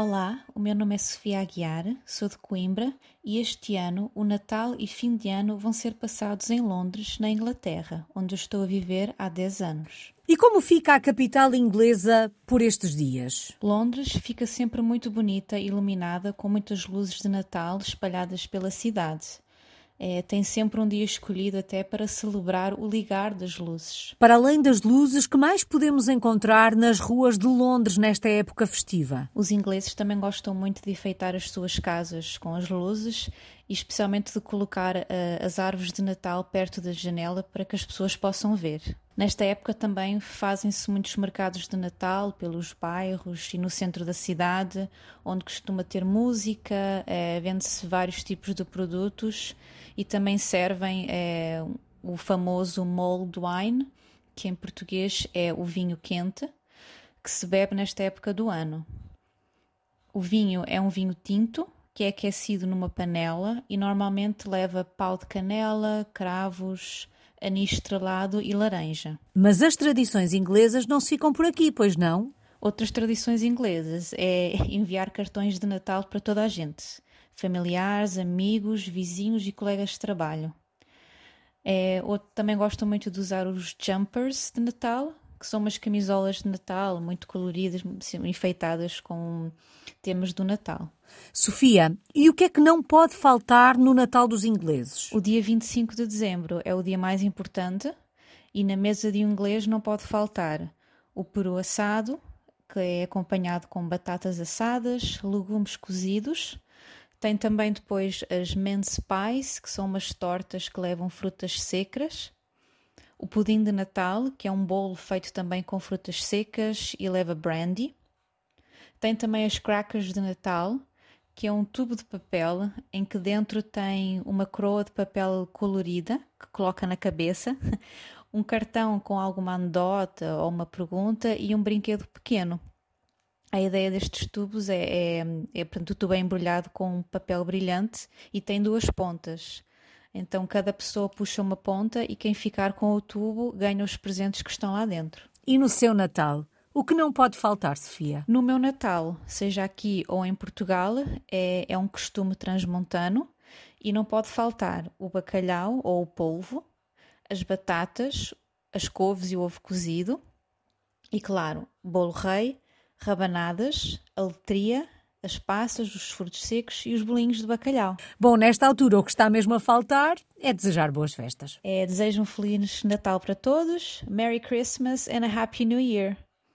Olá, o meu nome é Sofia Aguiar, sou de Coimbra e este ano o Natal e fim de ano vão ser passados em Londres, na Inglaterra, onde eu estou a viver há 10 anos. E como fica a capital inglesa por estes dias? Londres fica sempre muito bonita, iluminada, com muitas luzes de Natal espalhadas pela cidade. É, tem sempre um dia escolhido até para celebrar o ligar das luzes. Para além das luzes, que mais podemos encontrar nas ruas de Londres nesta época festiva? Os ingleses também gostam muito de enfeitar as suas casas com as luzes e especialmente de colocar uh, as árvores de Natal perto da janela para que as pessoas possam ver. Nesta época também fazem-se muitos mercados de Natal pelos bairros e no centro da cidade, onde costuma ter música, eh, vende-se vários tipos de produtos e também servem eh, o famoso mulled wine, que em português é o vinho quente, que se bebe nesta época do ano. O vinho é um vinho tinto que é aquecido numa panela e normalmente leva pau de canela, cravos, anis estrelado e laranja. Mas as tradições inglesas não se ficam por aqui, pois não? Outras tradições inglesas é enviar cartões de Natal para toda a gente, familiares, amigos, vizinhos e colegas de trabalho. É, outro, também gostam muito de usar os jumpers de Natal, que são umas camisolas de Natal muito coloridas, enfeitadas com temas do Natal. Sofia, e o que é que não pode faltar no Natal dos ingleses? O dia 25 de dezembro é o dia mais importante e na mesa de um inglês não pode faltar o peru assado, que é acompanhado com batatas assadas, legumes cozidos. Tem também depois as mince pies, que são umas tortas que levam frutas secas o pudim de Natal, que é um bolo feito também com frutas secas e leva brandy. Tem também as crackers de Natal, que é um tubo de papel em que dentro tem uma coroa de papel colorida que coloca na cabeça, um cartão com alguma anedota ou uma pergunta e um brinquedo pequeno. A ideia destes tubos é, é, é portanto, o tubo é embrulhado com um papel brilhante e tem duas pontas. Então cada pessoa puxa uma ponta e quem ficar com o tubo ganha os presentes que estão lá dentro. E no seu Natal? O que não pode faltar, Sofia? No meu Natal, seja aqui ou em Portugal, é, é um costume transmontano e não pode faltar o bacalhau ou o polvo, as batatas, as couves e o ovo cozido e, claro, bolo rei, rabanadas, a letria, as passas, os frutos secos e os bolinhos de bacalhau. Bom, nesta altura o que está mesmo a faltar é desejar boas festas. É, desejo um feliz Natal para todos, Merry Christmas and a Happy New Year.